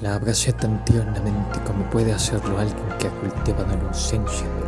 La abracé tan tiernamente como puede hacerlo alguien que ha cultivado la ausencia de